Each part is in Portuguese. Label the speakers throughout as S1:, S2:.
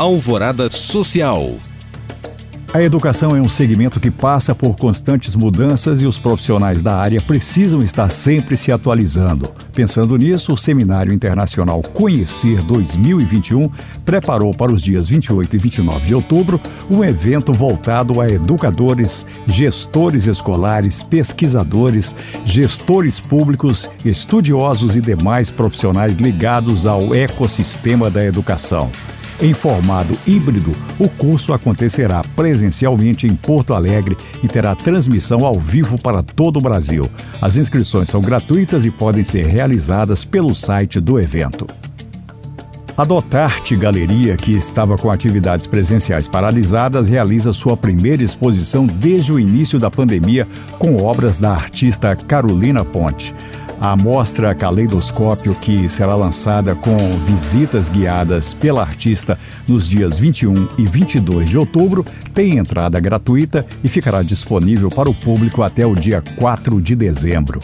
S1: Alvorada Social.
S2: A educação é um segmento que passa por constantes mudanças e os profissionais da área precisam estar sempre se atualizando. Pensando nisso, o Seminário Internacional Conhecer 2021 preparou para os dias 28 e 29 de outubro um evento voltado a educadores, gestores escolares, pesquisadores, gestores públicos, estudiosos e demais profissionais ligados ao ecossistema da educação. Em formato híbrido, o curso acontecerá presencialmente em Porto Alegre e terá transmissão ao vivo para todo o Brasil. As inscrições são gratuitas e podem ser realizadas pelo site do evento. A Dotarte Galeria, que estava com atividades presenciais paralisadas, realiza sua primeira exposição desde o início da pandemia com obras da artista Carolina Ponte. A mostra Caleidoscópio, que será lançada com visitas guiadas pela artista nos dias 21 e 22 de outubro, tem entrada gratuita e ficará disponível para o público até o dia 4 de dezembro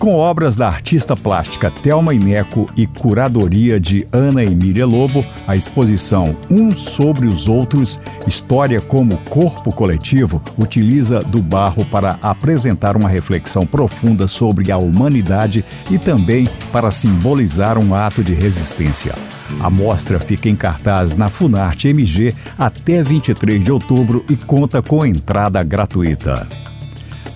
S2: com obras da artista plástica Thelma Ineco e curadoria de Ana Emília Lobo, a exposição Uns sobre os Outros, História como Corpo Coletivo, utiliza do barro para apresentar uma reflexão profunda sobre a humanidade e também para simbolizar um ato de resistência. A mostra fica em cartaz na Funarte MG até 23 de outubro e conta com entrada gratuita.